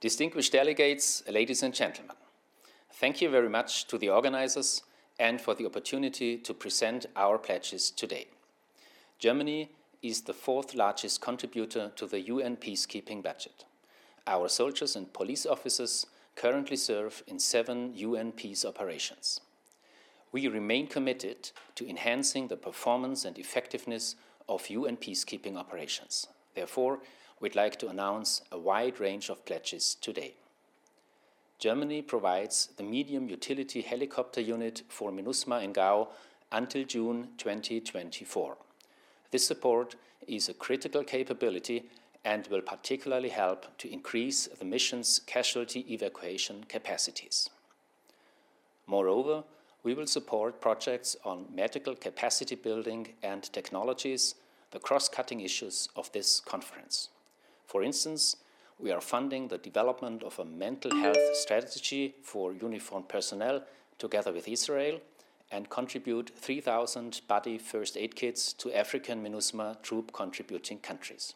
Distinguished delegates, ladies and gentlemen, thank you very much to the organizers and for the opportunity to present our pledges today. Germany is the fourth largest contributor to the UN peacekeeping budget. Our soldiers and police officers currently serve in seven UN peace operations. We remain committed to enhancing the performance and effectiveness of UN peacekeeping operations. Therefore, we'd like to announce a wide range of pledges today. Germany provides the medium utility helicopter unit for MINUSMA in Gao until June 2024. This support is a critical capability and will particularly help to increase the mission's casualty evacuation capacities. Moreover, we will support projects on medical capacity building and technologies, the cross-cutting issues of this conference. For instance, we are funding the development of a mental health strategy for uniformed personnel together with Israel and contribute 3,000 body first aid kits to African MINUSMA troop contributing countries.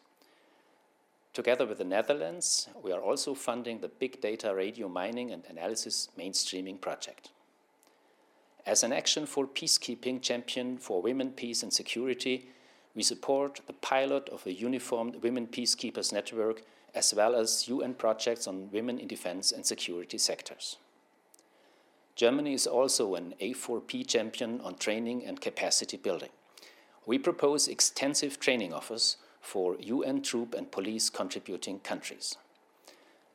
Together with the Netherlands, we are also funding the Big Data Radio Mining and Analysis Mainstreaming project. As an Action for Peacekeeping champion for women, peace, and security, we support the pilot of a uniformed women peacekeepers network as well as UN projects on women in defense and security sectors. Germany is also an A4P champion on training and capacity building. We propose extensive training offers for UN troop and police contributing countries.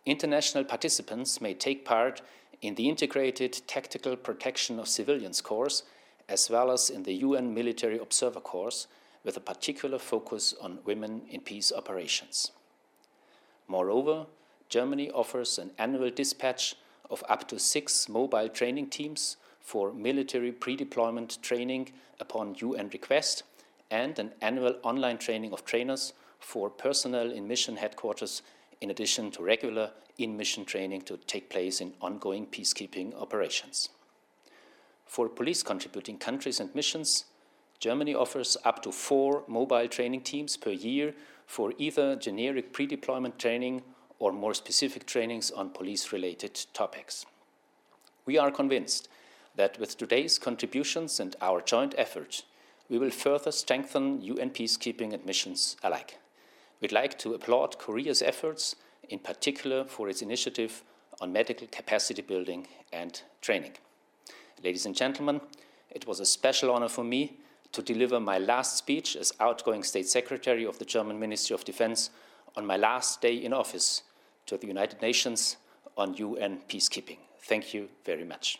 International participants may take part in the Integrated Tactical Protection of Civilians course as well as in the UN Military Observer course with a particular focus on women in peace operations. Moreover, Germany offers an annual dispatch of up to six mobile training teams for military pre-deployment training upon UN request and an annual online training of trainers for personnel in mission headquarters in addition to regular in-mission training to take place in ongoing peacekeeping operations. For police contributing countries and missions, Germany offers up to four mobile training teams per year for either generic pre-deployment training or more specific trainings on police-related topics. We are convinced that with today's contributions and our joint efforts, we will further strengthen UN peacekeeping and missions alike. We'd like to applaud Korea's efforts, in particular for its initiative on medical capacity building and training. Ladies and gentlemen, it was a special honor for me to deliver my last speech as outgoing State Secretary of the German Ministry of Defense on my last day in office to the United Nations on UN peacekeeping. Thank you very much.